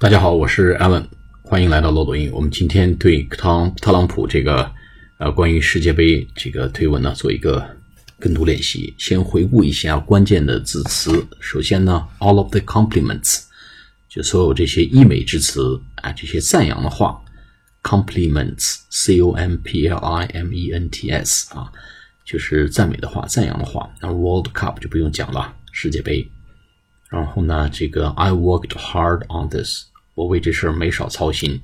大家好，我是 Alan，欢迎来到漏斗英。我们今天对汤特朗普这个呃关于世界杯这个推文呢做一个跟读练习。先回顾一下关键的字词。首先呢，all of the compliments，就所有这些溢美之词啊，这些赞扬的话，compliments，c o m p l i m e n t s 啊，就是赞美的话、赞扬的话。那 World Cup 就不用讲了，世界杯。然后呢，这个 I worked hard on this。我为这事儿没少操心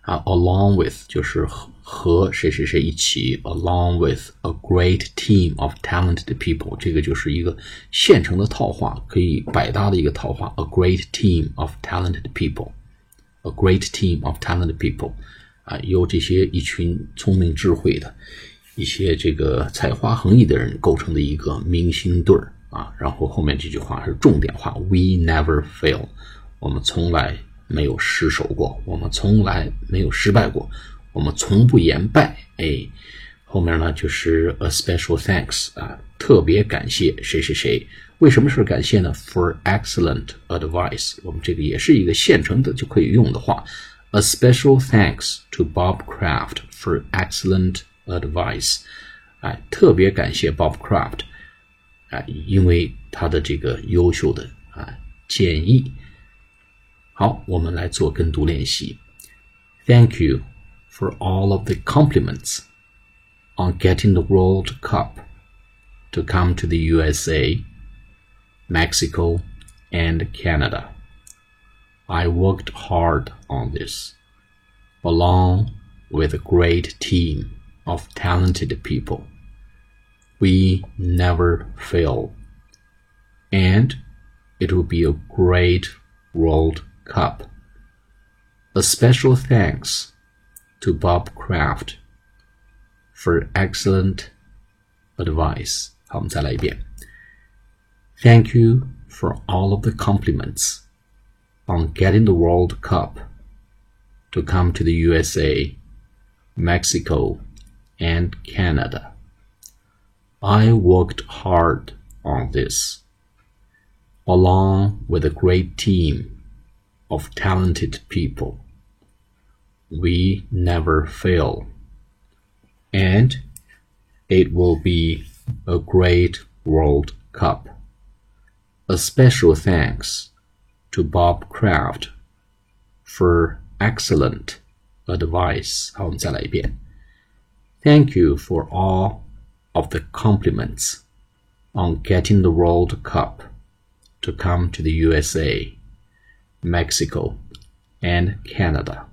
啊，along with 就是和和谁谁谁一起，along with a great team of talented people，这个就是一个现成的套话，可以百搭的一个套话，a great team of talented people，a great team of talented people，啊，由这些一群聪明智慧的一些这个才华横溢的人构成的一个明星队儿啊，然后后面这句话是重点话，we never fail，我们从来。没有失手过，我们从来没有失败过，我们从不言败。哎，后面呢就是 a special thanks 啊，特别感谢谁谁谁。为什么是感谢呢？For excellent advice，我们这个也是一个现成的就可以用的话。A special thanks to Bob Kraft for excellent advice。哎，特别感谢 Bob Kraft，哎，因为他的这个优秀的啊建议。好，我们来做跟读练习。Thank you for all of the compliments on getting the World Cup to come to the USA, Mexico, and Canada. I worked hard on this, along with a great team of talented people. We never fail, and it will be a great World Cup. A special thanks to Bob Kraft for excellent advice. 好，我们再来一遍。Thank you for all of the compliments on getting the World Cup to come to the USA, Mexico, and Canada. I worked hard on this, along with a great team of talented people. We never fail. And it will be a great World Cup. A special thanks to Bob Kraft for excellent advice. Thank you for all of the compliments on getting the World Cup to come to the USA. Mexico, and Canada.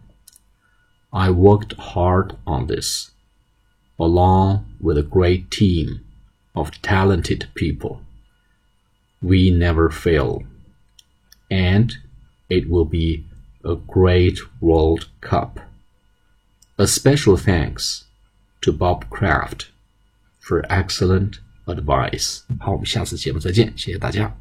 I worked hard on this, along with a great team of talented people. We never fail, and it will be a great World Cup. A special thanks to Bob Kraft for excellent advice. 好，我们下次节目再见，谢谢大家。